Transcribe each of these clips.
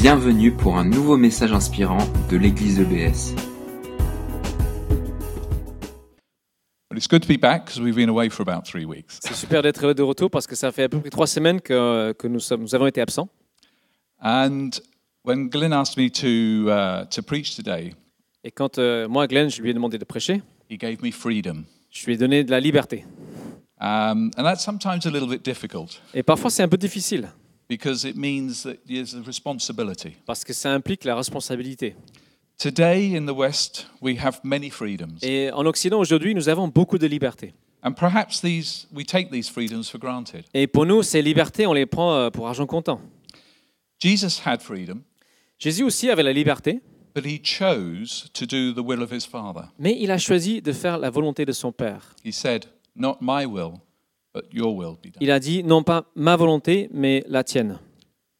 Bienvenue pour un nouveau message inspirant de l'église EBS. Well, it's good to be back because we've been away for about three weeks. C'est super d'être de retour parce que ça fait à peu près trois semaines que, que nous, sommes, nous avons été absents. And when Glenn asked me to, uh, to preach today, Et quand euh, moi, Glenn, je lui ai demandé de prêcher, he gave me freedom. je lui ai donné de la liberté. Um, and that's sometimes a little bit difficult Et parfois, c'est un peu difficile because it means that there's a responsibility. parce que ça implique la responsabilité. Today in the West, we have many freedoms. Et en Occident, aujourd'hui, nous avons beaucoup de liberté. And perhaps these, we take these freedoms for granted. Et pour nous, ces libertés, on les prend euh, pour argent comptant. Jesus had freedom, Jésus aussi avait la liberté, but he chose to do the will of his Father. mais il a choisi de faire la volonté de son Père. He said, Not my will, but your will be done. Il a dit, non pas ma volonté, mais la tienne.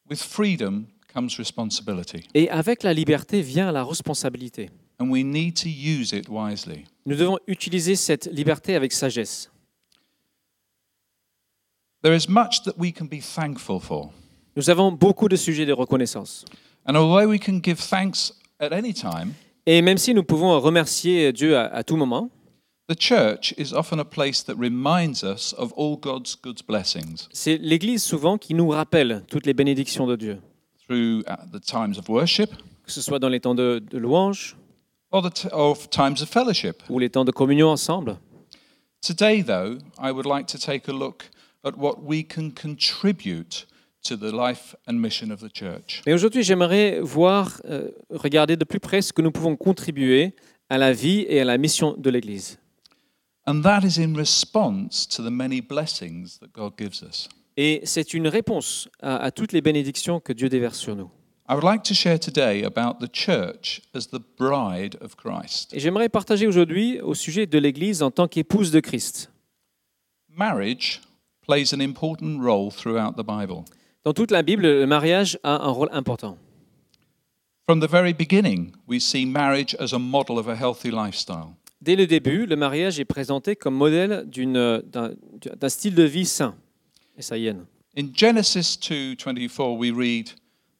With freedom comes responsibility. Et avec la liberté vient la responsabilité. and we need to use it wisely. Nous devons utiliser cette liberté avec sagesse. There is much that we can be thankful for. Nous avons beaucoup de sujets de reconnaissance. And although we can give thanks at any time, Et même si nous pouvons remercier Dieu à, à tout moment, c'est l'Église souvent qui nous rappelle toutes les bénédictions de Dieu, through uh, the times of worship que ce soit dans les temps de, de louange or the of times of fellowship. ou les temps de communion ensemble. Today, though, I would like to take a look at what we can contribute to the life and mission of the church. Mais aujourd'hui, j'aimerais voir, euh, regarder de plus près ce que nous pouvons contribuer à la vie et à la mission de l'Église. And that is in response to the many blessings that God gives us. Et c'est une réponse à, à toutes les bénédictions que Dieu déverse sur nous. I would like to share today about the church as the bride of Christ. Et j'aimerais partager aujourd'hui au sujet de l'Église en tant qu'épouse de Christ. Marriage plays an important role throughout the Bible. Dans toute la Bible, le mariage a un rôle important. From the very beginning, we see marriage as a model of a healthy lifestyle. Dès le début, le mariage est présenté comme modèle d'un style de vie sain et saïenne. In Genesis 2:24 we read,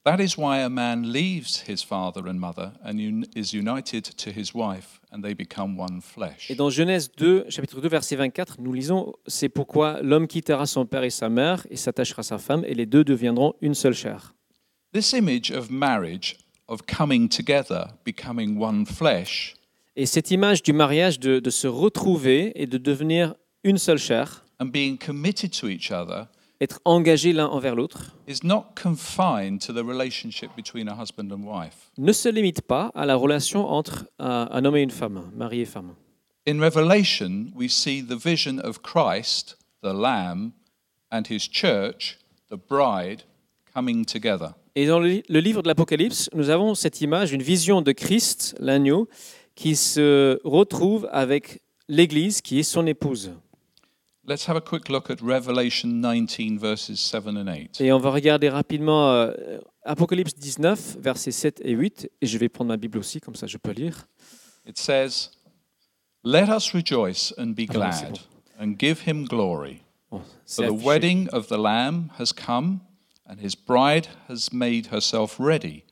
"That is why a man leaves his father and mother and is united to his wife and they become one flesh." Et dans Genèse 2, chapitre 2, verset 24, nous lisons C'est pourquoi l'homme quittera son père et sa mère et s'attachera à sa femme, et les deux deviendront une seule chair. This image of marriage, of coming together, becoming one flesh, Et cette image du mariage de, de se retrouver et de devenir une seule chair, and being committed to each other être engagés l'un envers l'autre, is not confined to the relationship between a husband and wife. ne se limite pas à la relation entre un, un homme et une femme, mari et femme. In Revelation, we see the vision of Christ, the Lamb, and his church, the bride, coming together. Et dans le, le livre de l'Apocalypse, nous avons cette image, une vision de Christ, l'agneau, qui se retrouve avec l'Église, qui est son épouse. Let's have a quick look at Revelation 19, verses 7 and 8. Et on va regarder rapidement euh, Apocalypse 19, versets 7 et 8. Et je vais prendre ma Bible aussi, comme ça je peux lire. It says, Let us rejoice and be Ah bon, c'est glad and give him glory. Bon, For the wedding of the Lamb has come, and his bride has made herself ready.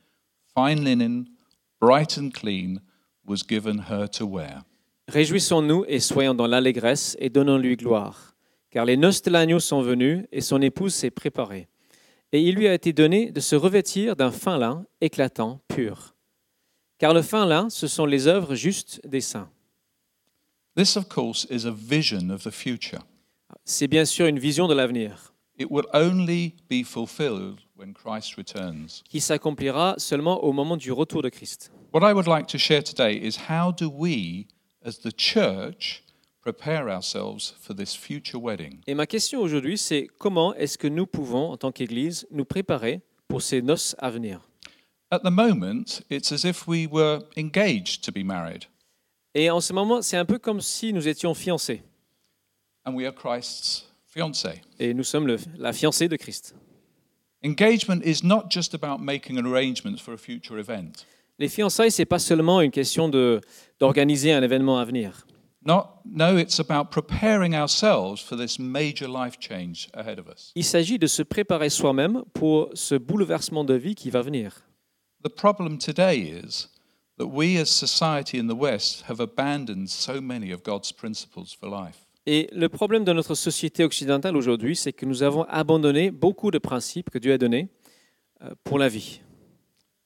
Fine linen, bright and clean, was given her to wear. Réjouissons-nous et soyons dans l'allégresse et donnons-lui gloire. Car les noces de l'agneau sont venues et son épouse s'est préparée. Et il lui a été donné de se revêtir d'un fin lin éclatant, pur. Car le fin lin, ce sont les œuvres justes des saints. This, of course, is a vision of the future. C'est bien sûr une vision de l'avenir It will only be fulfilled when Christ returns. qui s'accomplira seulement au moment du retour de Christ. What I would like to share today is how do we, as the church, prepare ourselves for this future wedding? Et ma question aujourd'hui, c'est comment est-ce que nous pouvons, en tant qu'Église, nous préparer pour ces noces à venir? At the moment, it's as if we were engaged to be married, Et en ce moment, c'est un peu comme si nous étions fiancés. and we are Christ's fiancé. Et nous sommes le- la fiancée de Christ. Engagement is not just about making arrangements for a future event. Les fiançailles, c'est pas seulement une question de- d'organiser un événement à venir. Not, no, it's about preparing ourselves for this major life change ahead of us. Il s'agit de se préparer soi-même pour ce bouleversement de vie qui va venir. The problem today is that we as society in the West have abandoned so many of God's principles for life. Et le problème de notre société occidentale aujourd'hui, c'est que nous avons abandonné beaucoup de principes que Dieu a donnés euh, pour la vie.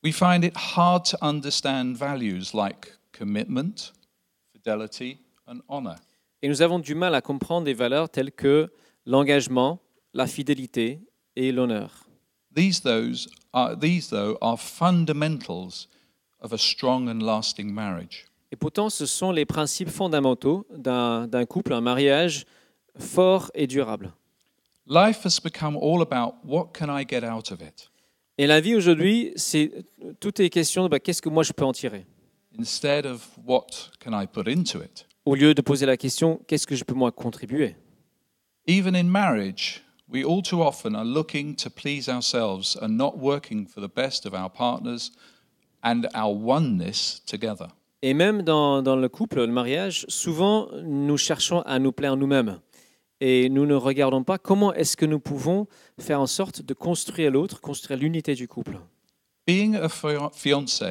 We find it hard to understand values like commitment, fidelity, and honor. Et nous avons du mal à comprendre des valeurs telles que l'engagement, la fidélité et l'honneur. These, those are, these, though, are fundamentals of a strong and lasting marriage. Et pourtant, ce sont les principes fondamentaux d'un couple, un mariage fort et durable. Life has become all about what can I get out of it, Et la vie aujourd'hui, c'est tout est question de bah, qu'est-ce que moi je peux en tirer, instead of what can I put into it? au lieu de poser la question qu'est-ce que je peux moi contribuer? Even in marriage, we all too often are looking to please ourselves and not working for the best of our partners and our oneness together. Et même dans, dans le couple, le mariage, souvent nous cherchons à nous plaire nous-mêmes. Et nous ne regardons pas comment est-ce que nous pouvons faire en sorte de construire l'autre, construire l'unité du couple. Being a fia- fiance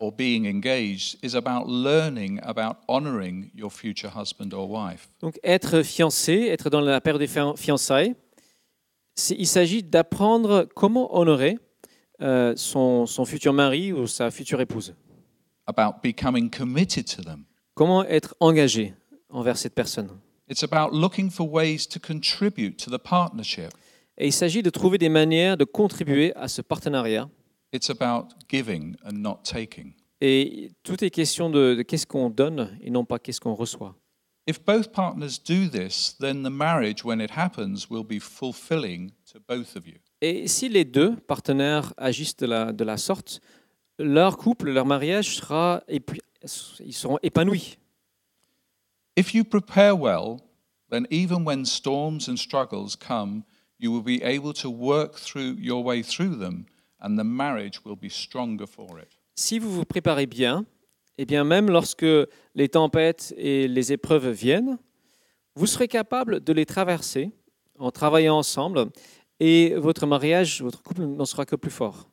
or being engaged is about learning about honoring your future husband or wife. Donc être fiancé, être dans la période des fian- fiançailles, il s'agit d'apprendre comment honorer euh, son, son futur mari ou sa future épouse. About becoming committed to them. Comment être engagé envers cette personne? It's about looking for ways to contribute to the partnership. Et il s'agit de trouver des manières de contribuer à ce partenariat. It's about giving and not taking. Et tout est question de, de qu'est-ce qu'on donne et non pas qu'est-ce qu'on reçoit. If both partners do this, then the marriage, when it happens, will be fulfilling to both of you. Et si les deux partenaires agissent de la, de la sorte, leur couple, leur mariage sera épu- ils seront épanouis. If you prepare well, then even when storms and struggles come, you will be able to work through your way through them, and the marriage will be stronger for it. Si vous vous préparez bien, et bien même lorsque les tempêtes et les épreuves viennent, vous serez capable de les traverser en travaillant ensemble et votre mariage, votre couple n'en sera que plus fort.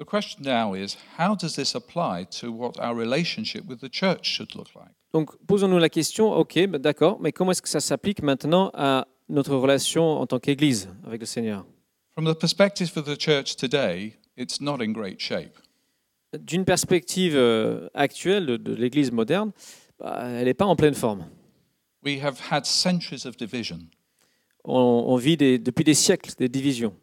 The question now is how does this apply to what our relationship with the church should look like? Donc posons-nous la question, ok, ben d'accord, mais comment est-ce que ça s'applique maintenant à notre relation en tant qu'Église avec le Seigneur? From the perspective of the church today, it's not in great shape. D'une perspective euh, actuelle de, l'Église moderne, bah, elle n'est pas en pleine forme. We have had centuries of division, On, on vit des- depuis des siècles des divisions.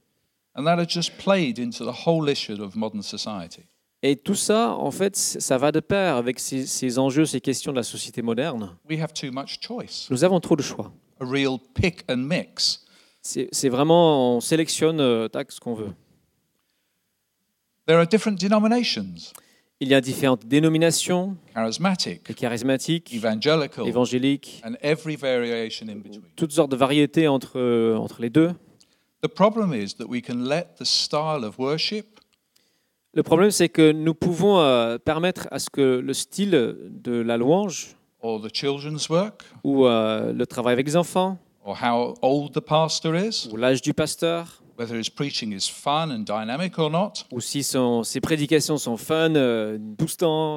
Et tout ça, en fait, ça va de pair avec ces, ces enjeux, ces questions de la société moderne. We have too much choice, Nous avons trop de choix. a real pick and mix. C'est vraiment, on sélectionne euh, tac, ce qu'on veut. There are different denominations Il y a différentes dénominations, charismatic, charismatiques, évangéliques, between. toutes sortes de variétés entre, euh, entre les deux. The problem is that we can let the style of worship Le problème, c'est que nous pouvons euh, permettre à ce que le style de la louange or the children's work ou euh, le travail avec les enfants or how old the pastor is, ou l'âge du pasteur whether his preaching is fun and dynamic or not, ou si son- ses prédications sont fun, euh,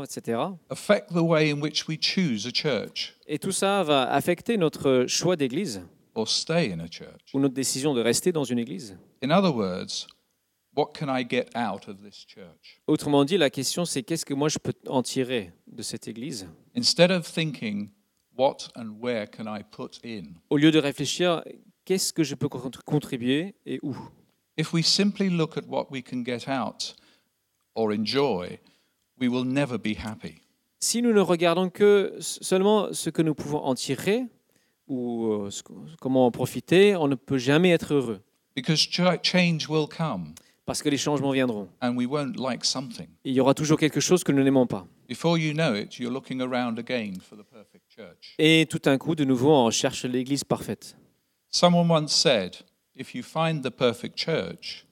etc. affect the way in which we choose a church Et tout ça va affecter notre choix d'église or stay in a church. ou notre décision de rester dans une église. In other words, what can I get out of this church? Autrement dit, la question c'est qu'est-ce que moi je peux en tirer de cette église? Instead of thinking, what and where can I put in? Au lieu de réfléchir qu'est-ce que je peux con- contribuer et où? If we simply look at what we can get out or enjoy, we will never be happy. Si nous ne regardons que seulement ce que nous pouvons en tirer ou euh, comment en profiter, on ne peut jamais être heureux Because ch- change will come parce que les changements viendront. and we won't like something. Il y aura toujours quelque chose que nous n'aimons pas. Before you know it, you're looking around again for the perfect church. Et tout d'un coup, de nouveau, on cherche l'église parfaite. Someone once said, if you find the perfect church,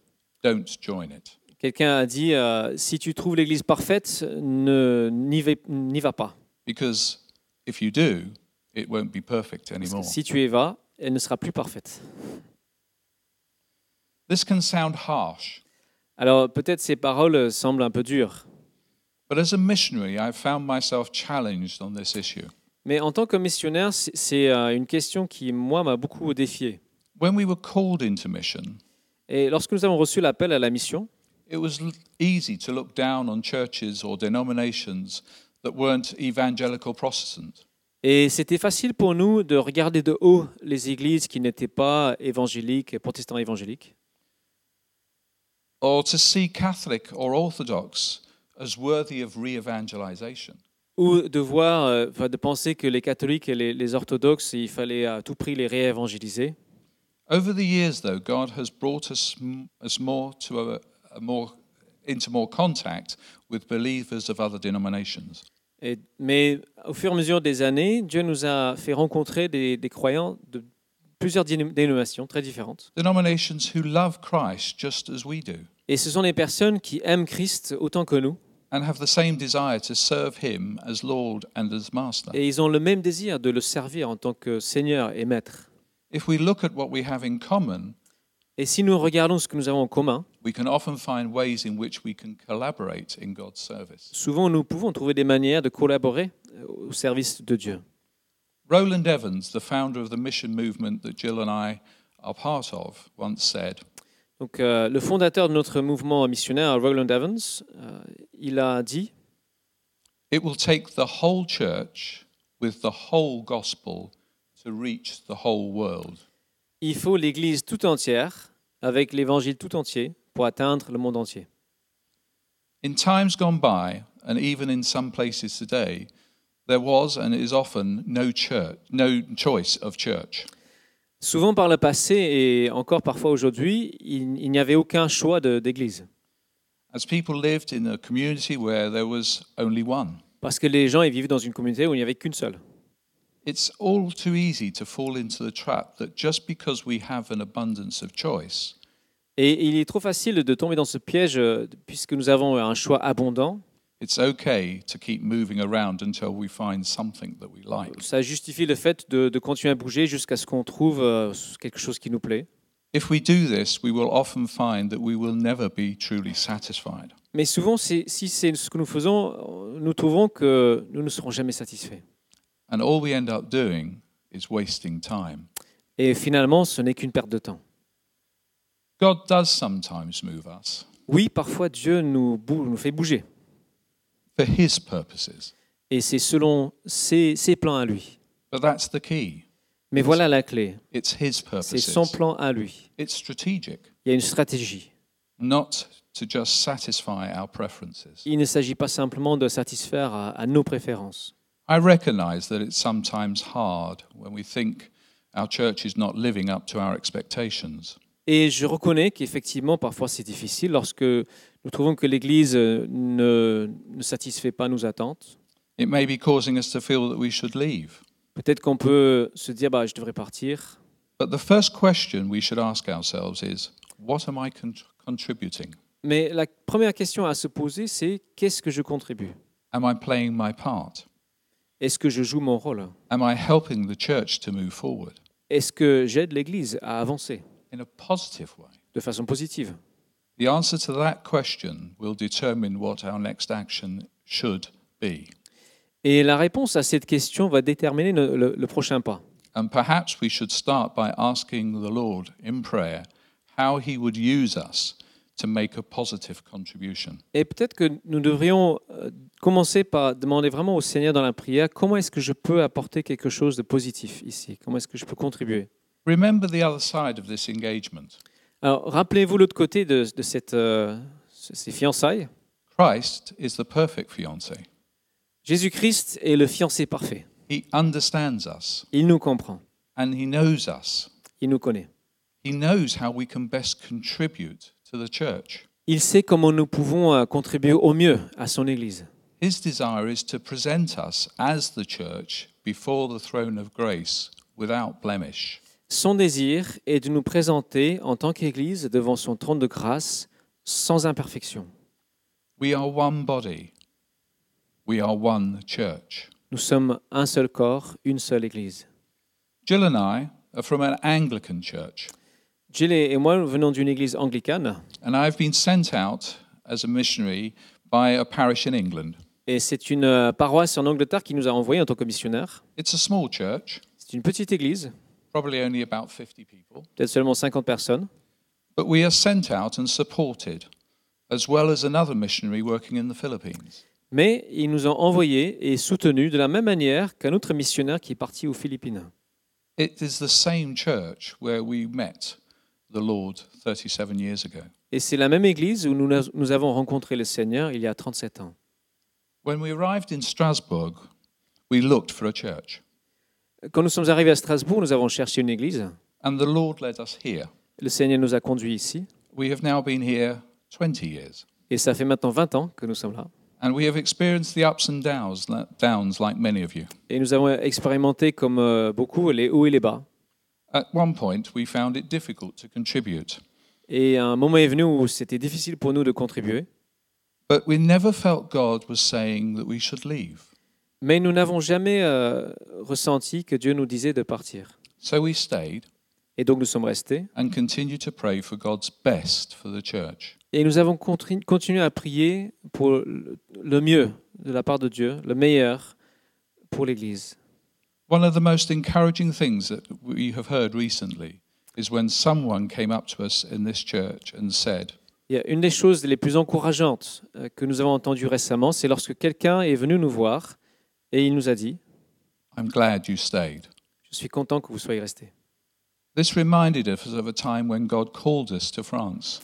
don't join it. Quelqu'un a dit euh, si tu trouves l'église parfaite, ne n'y va, va pas. Because if you do, it won't be perfect anymore. si tu y vas, elle ne sera plus parfaite. This can sound harsh, Alors peut-être ces paroles semblent un peu dures, But as a missionary, I found myself challenged on this issue. mais en tant que missionnaire, c'est- euh, une question qui, moi, m'a beaucoup défié. When we were called into mission, Et lorsque nous avons reçu l'appel à la mission, it was easy to look down on churches or denominations that weren't evangelical Protestant. Et c'était facile pour nous de regarder de haut les églises qui n'étaient pas évangéliques, protestants évangéliques, or to see Catholic or Orthodox as worthy of re evangelization. ou de voir, euh, enfin, de penser que les catholiques et les, les orthodoxes, il fallait à tout prix les réévangéliser. Over the years, though, God has brought us, m- us more to a, a more into more contact with believers of other denominations. Et- mais au fur et à mesure des années, Dieu nous a fait rencontrer des, des croyants de plusieurs dénom- dénominations très différentes. Who love Christ just as we do Et ce sont des personnes qui aiment Christ autant que nous. Et ils ont le même désir de le servir en tant que Seigneur et Maître. If we look at what we have in common, Et si nous regardons ce que nous avons en commun, we can often find ways in which we can collaborate in God's service. souvent nous pouvons trouver des manières de collaborer euh, au service de Dieu. Roland Evans, the founder of the mission movement that Jill and I are part of, once said, Donc, euh, le fondateur de notre mouvement missionnaire, Roland Evans, euh, il a dit It will take the whole church with the whole gospel to reach the whole world. Il faut l'Église tout entière, avec l'Évangile tout entier, pour atteindre le monde entier. In times gone by, and even in some places today, there was and is often no church, no choice of church. Souvent par le passé et encore parfois aujourd'hui, il, il n'y avait aucun choix de- d'Église. As people lived in a community where there was only one. Parce que les gens ils vivaient dans une communauté où il n'y avait qu'une seule. It's all too easy to fall into the trap that just because we have an abundance of choice, Et il est trop facile de tomber dans ce piège euh, puisque nous avons un choix abondant. it's okay to keep moving around until we find something that we like. Ça justifie le fait de, de continuer à bouger jusqu'à ce qu'on trouve euh, quelque chose qui nous plaît. If we do this, we will often find that we will never be truly satisfied. Mais souvent, c'est- si c'est ce que nous faisons, euh, nous trouvons que nous ne serons jamais satisfaits. And all we end up doing is wasting time. Et finalement, ce n'est qu'une perte de temps. God does sometimes move us Oui, parfois Dieu nous, bou- nous fait bouger. for His purposes, Et c'est selon ses, ses plans à lui. but that's the key. Mais voilà la clé. It's His C'est son purposes. plan à lui. It's strategic, Il y a une stratégie. not to just satisfy our preferences. Il ne s'agit pas simplement de satisfaire à, à nos préférences. I recognize that it's sometimes hard when we think our church is not living up to our expectations. Et je reconnais qu'effectivement, parfois c'est difficile lorsque nous trouvons que l'Église euh, ne, ne satisfait pas nos attentes. It may be causing us to feel that we should leave. Peut-être qu'on peut se dire, bah, je devrais partir. But the first question we should ask ourselves is what am I con- contributing? Mais la première question à se poser, c'est qu'est-ce que je contribue? Am I playing my part? Est-ce que je joue mon rôle? Am I helping the church to move forward? Est-ce que j'aide l'Église à avancer? In a positive way? de façon positive The answer to that question will determine what our next action should be. Et la réponse à cette question va déterminer le, le- le prochain pas. And perhaps we should start by asking the Lord in prayer how He would use us to make a positive contribution. Et peut-être que nous devrions euh, commencer par demander vraiment au Seigneur dans la prière comment est-ce que je peux apporter quelque chose de positif ici? Comment est-ce que je peux contribuer? Remember the other side of this engagement. Alors, rappelez-vous l'autre côté de, de cette, euh, ces fiançailles. Christ is the perfect. Jésus-Christ est le fiancé parfait. He understands us Il nous comprend. and He knows us. Il nous connaît. He knows how we can best contribute to the church. Il sait comment nous pouvons euh, contribuer au mieux à son Église. His desire is to present us as the church before the throne of grace without blemish. Son désir est de nous présenter en tant qu'Église devant son trône de grâce sans imperfection. We are one body. We are one church. Nous sommes un seul corps, une seule Église. Jill and I are from an Anglican church. Jill et moi venons d'une église anglicane and I've been sent out as a missionary by a parish in England. Et c'est une euh, paroisse en Angleterre qui nous a envoyés en tant que missionnaires. It's a small church, C'est une petite église, probably only about 50 people, peut-être seulement 50 personnes, but we are sent out and supported, as well as another missionary working in the Philippines. mais ils nous ont envoyés et soutenus de la même manière qu'un autre missionnaire qui est parti aux Philippines. It is the same church where we met the Lord 37 years ago. Et c'est la même église où nous, nous avons rencontré le Seigneur il y a 37 ans. When we arrived in Strasbourg, we looked for a church, Quand nous sommes arrivés à Strasbourg, nous avons cherché une église. and the Lord led us here. Le Seigneur nous a conduits ici. We have now been here 20 years, Et ça fait maintenant 20 ans que nous sommes là. and we have experienced the ups and downs, downs like many of you. Et nous avons expérimenté, comme euh, beaucoup, les hauts et les bas. At one point, we found it difficult to contribute, Et un moment est venu où c'était difficile pour nous de contribuer. But we never felt God was saying that we should leave. Mais nous n'avons jamais euh, ressenti que Dieu nous disait de partir. So we stayed Et donc nous sommes restés. and continued to pray for God's best for the church. Et nous avons contri- continué à prier pour le le mieux de la part de Dieu, le meilleur pour l'Église. One of the most encouraging things that we have heard recently is when someone came up to us in this church and said, Il y a une des choses les plus encourageantes euh, que nous avons entendues récemment, c'est lorsque quelqu'un est venu nous voir et il nous a dit I'm glad you stayed. Je suis content que vous soyez restés. This reminded us of a time when God called us to France.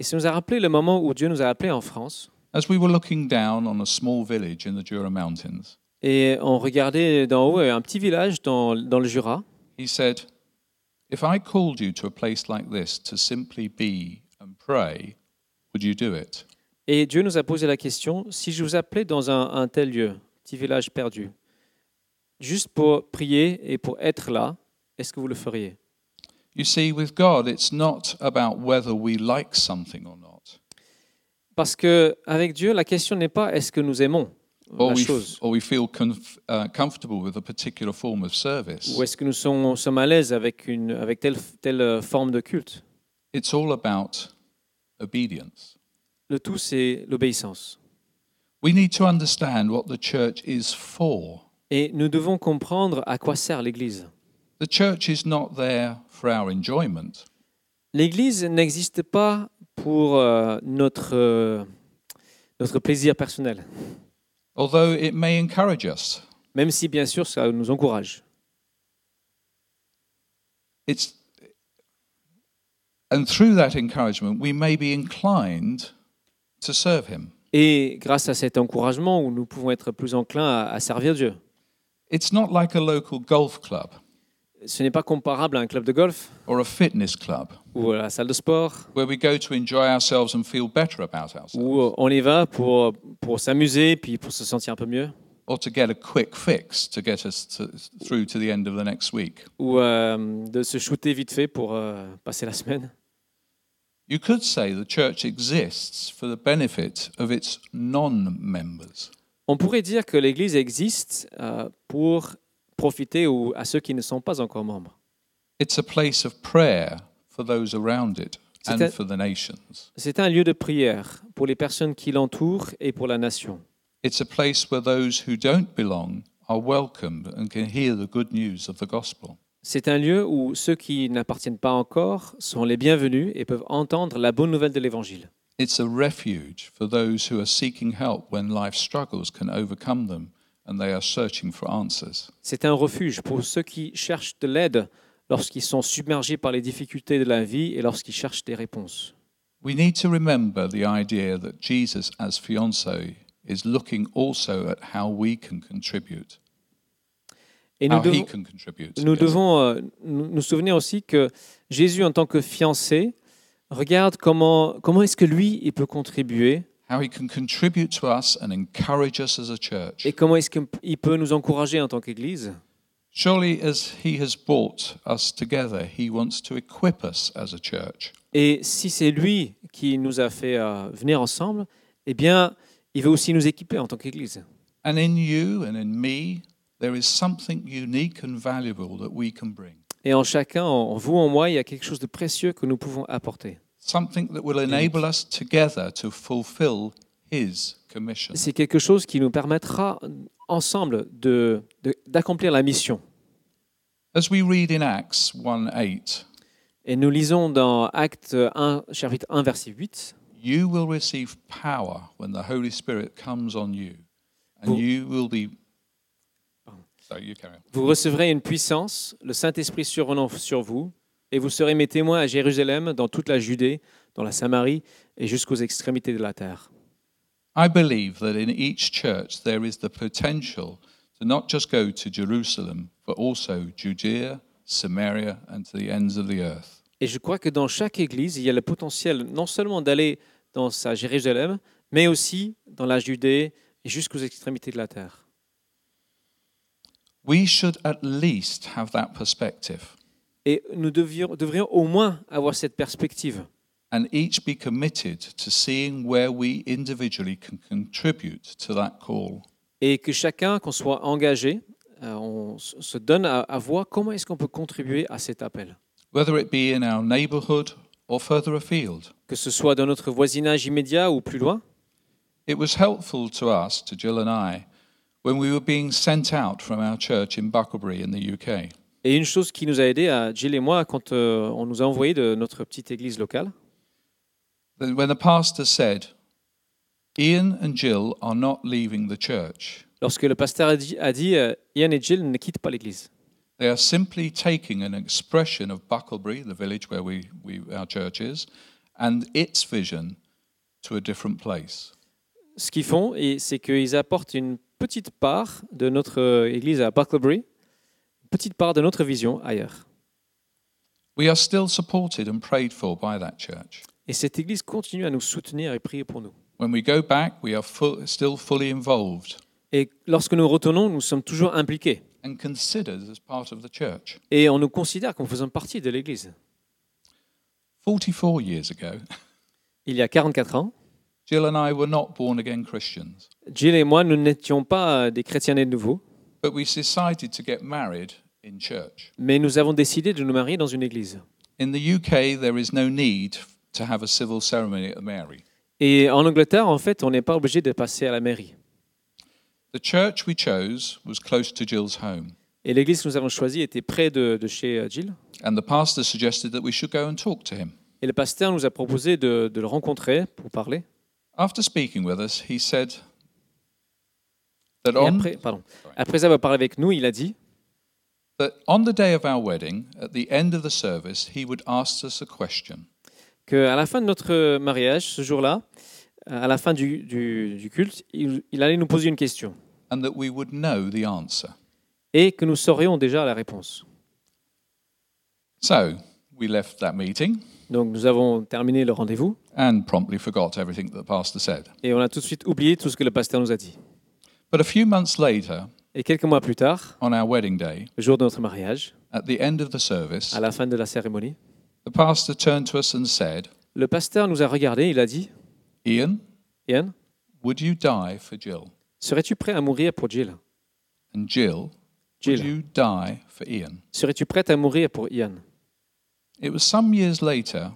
Et ça nous a rappelé le moment où Dieu nous a appelés en France. As we were looking down on a small village in the Jura Mountains, Et on regardait d'en haut un petit village dans, dans le Jura. He said, If I called you to a place like this to simply be pray, would you do it? Et Dieu nous a posé la question, si je vous appelais dans un, un tel lieu, petit village perdu, juste pour prier et pour être là, est-ce que vous le feriez? You see, with God, it's not about whether we like something or not, Parce que avec Dieu, la question n'est pas est-ce que nous aimons or la we, chose, or we feel conf- uh, comfortable with a particular form of service. ou est-ce que nous sommes, sommes à l'aise avec, une, avec telle, telle euh, forme de culte? It's all about obedience. Le tout, c'est l'obéissance. We need to understand what the church is for. Et nous devons comprendre à quoi sert l'Église. The church is not there for our enjoyment. L'Église n'existe pas pour euh, notre, euh, notre plaisir personnel, although it may encourage us. même si bien sûr ça nous encourage. It's and through that encouragement we may be inclined to serve him. Et grâce à cet encouragement, nous pouvons être plus enclins à, à servir Dieu. It's not like a local golf club Ce n'est pas comparable à un club de golf or a fitness club ou à la salle de sport, where we go to enjoy ourselves and feel better about ourselves où on y va pour, pour s'amuser, puis pour se sentir un peu mieux, or to get a quick fix to get us to, through to the end of the next week. ou euh, de se shooter vite fait pour euh, passer la semaine. You could say the church exists for the benefit of its non-members. On pourrait dire que l'Église existe euh, pour profiter ou à ceux qui ne sont pas encore membres. It's a place of prayer for those around it and C'est un- for the nations. C'est un lieu de prière pour les personnes qui l'entourent et pour la nation. It's a place where those who don't belong are welcomed and can hear the good news of the gospel. C'est un lieu où ceux qui n'appartiennent pas encore sont les bienvenus et peuvent entendre la bonne nouvelle de l'Évangile. It's a refuge for those who are seeking help when life struggles can overcome them and they are searching for answers. C'est un refuge pour ceux qui cherchent de l'aide lorsqu'ils sont submergés par les difficultés de la vie et lorsqu'ils cherchent des réponses. We need to remember the idea that Jesus, as fiance, is looking also at how we can contribute, Et nous devons, nous, devons, euh, nous souvenir aussi que Jésus, en tant que fiancé, regarde comment, comment est-ce que lui, il peut contribuer How he can contribute to us and encourage us as a church. et comment est-ce qu'il peut nous encourager en tant qu'Église. Surely, as he has brought us together, he wants to equip us as a church. Et si c'est lui qui nous a fait euh, venir ensemble, eh bien, il veut aussi nous équiper en tant qu'Église. And in you and in me, there is something unique and valuable that we can bring. Et en chacun, en vous, en moi, il y a quelque chose de précieux que nous pouvons apporter. something that will enable us together to fulfill His commission. C'est quelque chose qui nous permettra ensemble de- de- d'accomplir la mission. As we read in Acts 1 8, Et nous lisons dans Acte 1, chapitre 1, verset 8. you will receive power when the Holy Spirit comes on you, and Vous- you will be. Vous recevrez une puissance, le Saint-Esprit survenant sur vous, et vous serez mes témoins à Jérusalem, dans toute la Judée, dans la Samarie et jusqu'aux extrémités de la terre. I believe that in each church there is the potential to not just go to Jerusalem, but also Judea, Samaria, and to the ends of the earth. Et je crois que dans chaque église, il y a le potentiel non seulement d'aller dans sa Jérusalem, mais aussi dans la Judée et jusqu'aux extrémités de la terre. We should at least have that perspective Et nous devions- devrions au moins avoir cette perspective and each be committed to seeing where we individually can contribute to that call. et que chacun, qu'on soit engagé, euh, on se donne à, à voir comment est-ce qu'on peut contribuer à cet appel. whether it be in our neighborhood or further afield. Que ce soit dans notre voisinage immédiat ou plus loin. It was helpful to us, to Jill and I, when we were being sent out from our church in Bucklebury in the UK. Et une chose qui nous a aidé à Jill et moi quand euh, on nous a envoyé de notre petite église locale, That When the pastor said, Ian and Jill are not leaving the church, lorsque le pasteur a dit, a dit, euh, Ian et Jill ne quittent pas l'église. they are simply taking an expression of Bucklebury, the village where we, we, our church is, and its vision to a different place. Ce qu'ils font, et c'est qu'ils apportent une petite part de notre euh, église à Bucklebury, une petite part de notre vision ailleurs. We are still supported and prayed for by that church. Et cette église continue à nous soutenir et prier pour nous. When we go back, we are full, still fully involved Et lorsque nous retournons, nous sommes toujours impliqués. and considered as part of the church. Et on nous considère comme faisant partie de l'église. 44 years ago, Il y a 44 ans, Jill and I were not born again Christians, Jill et moi, nous n'étions pas euh, des chrétiens nés de nouveau, but we decided to get married in church. mais nous avons décidé de nous marier dans une église. In the UK, there is no need to have a civil ceremony at Mary. Et en Angleterre, en fait, on n'est pas obligé de passer à la mairie. The church we chose was close to Jill's home, Et l'église que nous avons choisie était près de, de chez euh, Jill. and the pastor suggested that we should go and talk to him. Et le pasteur nous a proposé de, de le rencontrer pour parler. After speaking with us, he said that Et on, après, pardon, après avoir parlé avec nous, il a dit that on the day of our wedding, at the end of the service, he would ask us a question. qu'à la fin de notre mariage, ce jour-là, à la fin du, du- du culte, il, il allait nous poser une question and that we would know the answer. et que nous saurions déjà la réponse. So we left that meeting Donc nous avons terminé le rendez-vous and promptly forgot everything that the pastor said. et on a tout de suite oublié tout ce que le pasteur nous a dit. But a few months later, Et quelques mois plus tard, on our wedding day, le jour de notre mariage, at the end of the service, à la fin de la cérémonie, the pastor turned to us and said, le pasteur nous a regardés, il a dit Ian, Ian, would you die for Jill? serais-tu prêt à mourir pour Jill And Jill, would Jill, you die for Ian? serais-tu prête à mourir pour Ian It was some years later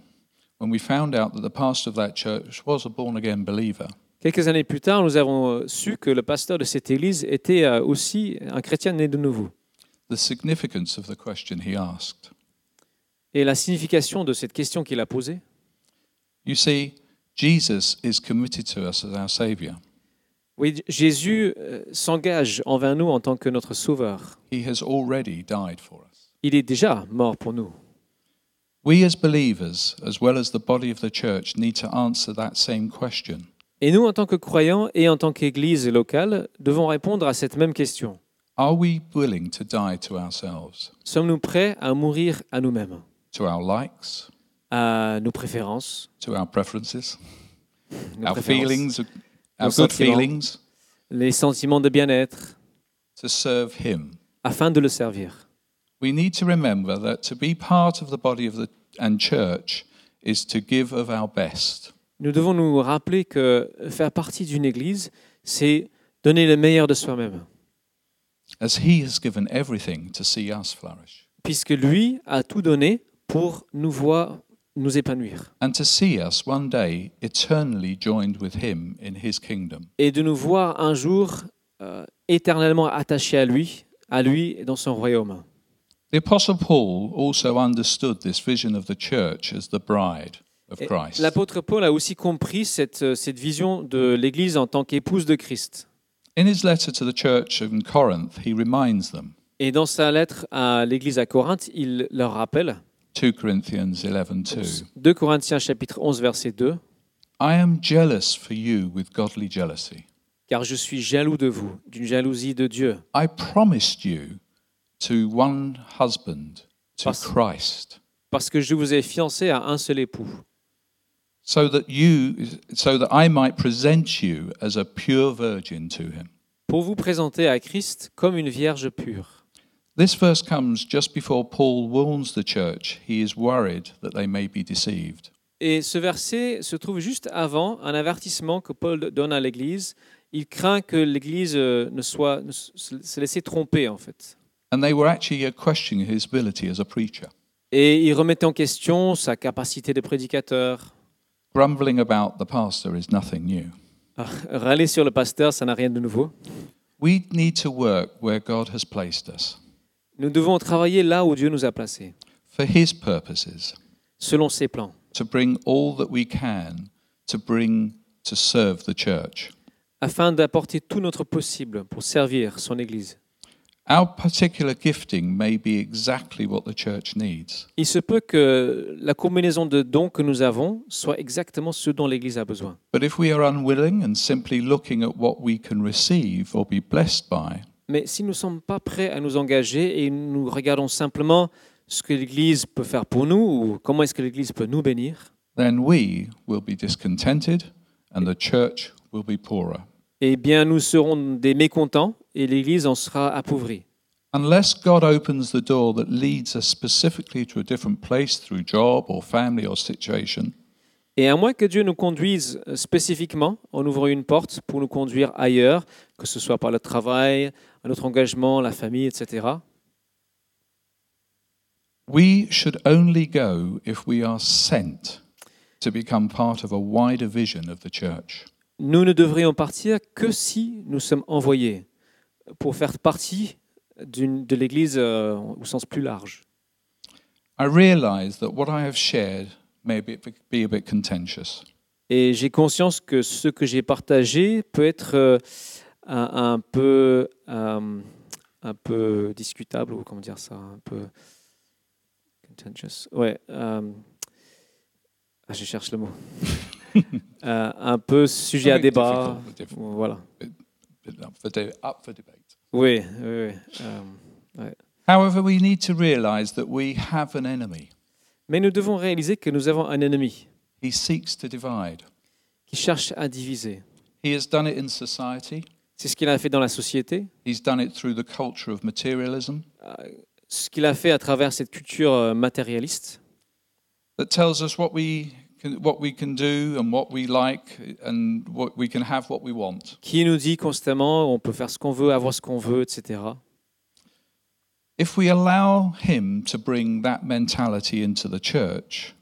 when we found out that the pastor of that church was a born again believer. Quelques années plus tard, nous avons euh, su que le pasteur de cette église était euh, aussi un chrétien né de nouveau. The significance of the question he asked. Et la signification de cette question qu'il a posée, You see, Jesus is committed to us as our Savior. oui, Jésus euh, s'engage envers nous en tant que notre sauveur. He has already died for us. Il est déjà mort pour nous. We as believers, as well as the body of the church, need to answer that same question. Et nous, en tant que croyants et en tant qu'église locale, devons répondre à cette même question. Are we willing to die to ourselves, Sommes-nous prêts à mourir à nous-mêmes, to our likes, à nos préférences, to our preferences, nos our préférences, feelings, our Nos good sentiments. feelings, les sentiments de bien-être, to serve Him? afin de le servir. We need to remember that to be part of the body of the and church is to give of our best. Nous devons nous rappeler que faire partie d'une église, c'est donner le meilleur de soi-même. As He has given everything to see us flourish. puisque lui a tout donné pour nous voir nous épanouir and to see us one day eternally joined with him in his kingdom. et de nous voir un jour euh, éternellement attachés à lui, à lui et dans son royaume. The Apostle Paul also understood this vision of the church as the bride. L'apôtre Paul a aussi compris cette, euh, cette vision de l'Église en tant qu'épouse de Christ. In his letter to the church in Corinth, he reminds them, Et dans sa lettre à l'Église à Corinthe, il leur rappelle, 2 Corinthians 11 2, 2 Corinthiens chapitre 11 verset 2, I am jealous for you with godly jealousy. Car je suis jaloux de vous, d'une jalousie de Dieu, I promised you to one husband, to Parce- Christ, parce que je vous ai fiancé à un seul époux, so that you so that I might present you as a pure virgin to him. pour vous présenter à Christ comme une vierge pure. This verse comes just before Paul warns the church he is worried that they may be deceived. Et ce verset se trouve juste avant un avertissement que Paul donne à l'Église. Il craint que l'Église euh, ne soit ne se se laisse tromper en fait. And they were actually uh, questioning his ability as a preacher, Et il remettait en question sa capacité de prédicateur. Grumbling about the pastor is nothing new. Ah, Râler sur le pasteur, ça n'a rien de nouveau. We need to work where God has placed us Nous devons travailler là où Dieu nous a placés, for his purposes, selon ses plans, to bring all that we can to bring to serve the church. afin d'apporter tout notre possible pour servir son Église. Il se peut que la combinaison de dons que nous avons soit exactement ce dont l'Église a besoin. but if we are unwilling and simply looking at what we can receive or be blessed by, Mais si nous ne sommes pas prêts à nous engager et nous regardons simplement ce que l'Église peut faire pour nous ou comment est-ce que l'Église peut nous bénir, then we will be discontented and the church will be poorer. Eh bien nous serons des mécontents et l'Église en sera appauvrie. Unless God opens the door that leads us specifically to a different place through job or family or situation, Et à moins que Dieu nous conduise euh, spécifiquement en ouvrant une porte pour nous conduire ailleurs, que ce soit par le travail, un autre engagement, la famille, etc., we should only go if we are sent to become part of a wider vision of the church. Nous ne devrions partir que si nous sommes envoyés pour faire partie de l'Église euh, au sens plus large. I realize that what I have shared may be, be a bit contentious. Et j'ai conscience que ce que j'ai partagé peut être euh, un, un peu, euh, un peu discutable, ou comment dire ça, un peu contentious. Ouais. ah, je cherche le mot. Euh, un peu sujet à Very débat. Voilà. debate. Oui, oui, oui. euh, However, we need to realize that we have an enemy. mais nous devons réaliser que nous avons un ennemi He seeks to divide. qui cherche à diviser. He has done it in society. C'est ce qu'il a fait dans la société, He's done it through the culture of materialism ce qu'il a fait à travers cette culture euh, matérialiste. that tells us what we what we can do and what we like and what we can have what we want. qui nous dit constamment on peut faire ce qu'on veut, avoir ce qu'on veut, etc. If we allow him to bring that mentality into the church,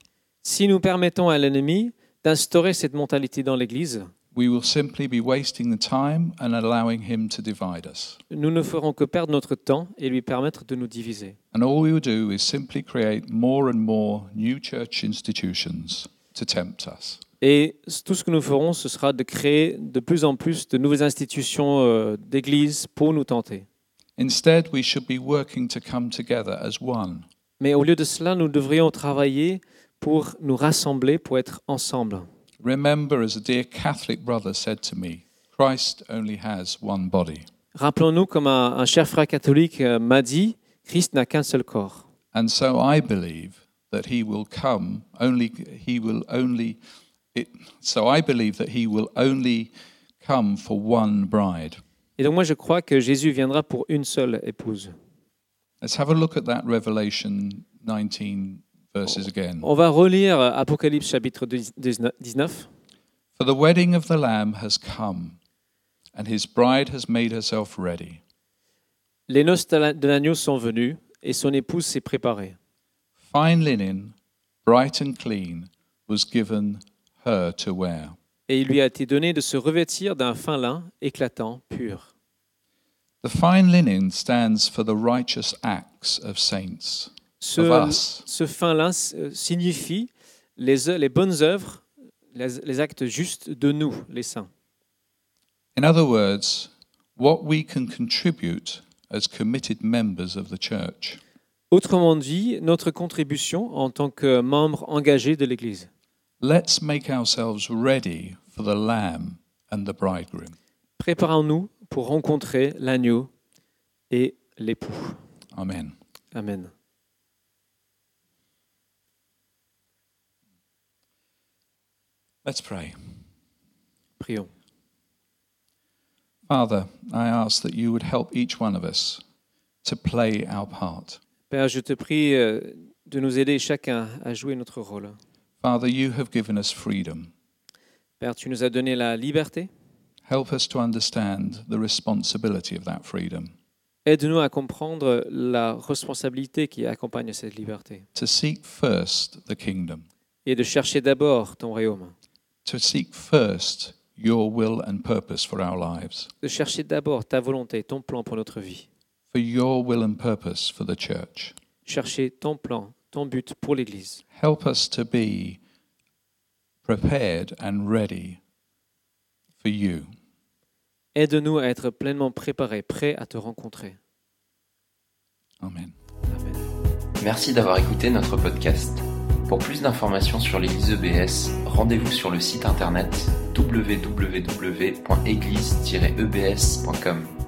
Si nous permettons à l'ennemi d'instaurer cette mentalité dans l'Église, we will simply be wasting the time and allowing him to divide us. nous ne ferons que perdre notre temps et lui permettre de nous diviser. And all we will do is simply create more and more new church institutions to tempt us. Et tout ce que nous ferons, ce sera de créer de plus en plus de nouvelles institutions euh, d'Église pour nous tenter. Instead, we should be working to come together as one. Mais au lieu de cela, nous devrions travailler pour nous rassembler, pour être ensemble. Remember, as a dear Catholic brother said to me, Christ only has one body. Rappelons-nous, comme un, un cher frère catholique euh, m'a dit, Christ n'a qu'un seul corps. And so I believe that he will come only he will only it, so I believe that he will only come for one bride. Et donc moi, je crois que Jésus viendra pour une seule épouse. Let's have a look at that Revelation 19 verses again. On va relire Apocalypse chapitre 19. For the wedding of the lamb has come and his bride has made herself ready. Les noces de l'agneau sont venues et son épouse s'est préparée. Fine linen, bright and clean, was given her to wear. Et il lui a été donné de se revêtir d'un fin lin éclatant, pur. The fine linen stands for the righteous acts of saints, Ce, of us. ce fin lin euh, signifie les, les bonnes œuvres, les, les actes justes de nous, les saints. In other words, what we can contribute as committed members of the church. Autrement dit, notre contribution en tant que membre engagé de l'Église. Let's make ourselves ready for the Lamb and the bridegroom. Préparons-nous pour rencontrer l'agneau et l'époux. Amen. Amen. Let's pray. Prions. Father, I ask that you would help each one of us to play our part. Père, je te prie euh, de nous aider chacun à jouer notre rôle. Father, you have given us freedom. Père, tu nous as donné la liberté. Help us to understand the responsibility of that freedom, Aide-nous à comprendre la responsabilité qui accompagne cette liberté to seek first the kingdom, et de chercher d'abord ton royaume, to seek first your will and purpose for our lives, de chercher d'abord ta volonté, ton plan pour notre vie, for your will and purpose for the church. chercher ton plan, ton but pour l'Église. Help us to be prepared and ready for you. Aide-nous à être pleinement préparés, prêts à te rencontrer. Amen. Amen. Merci d'avoir écouté notre podcast. Pour plus d'informations sur l'église EBS, rendez-vous sur le site internet www.église-ebs.com.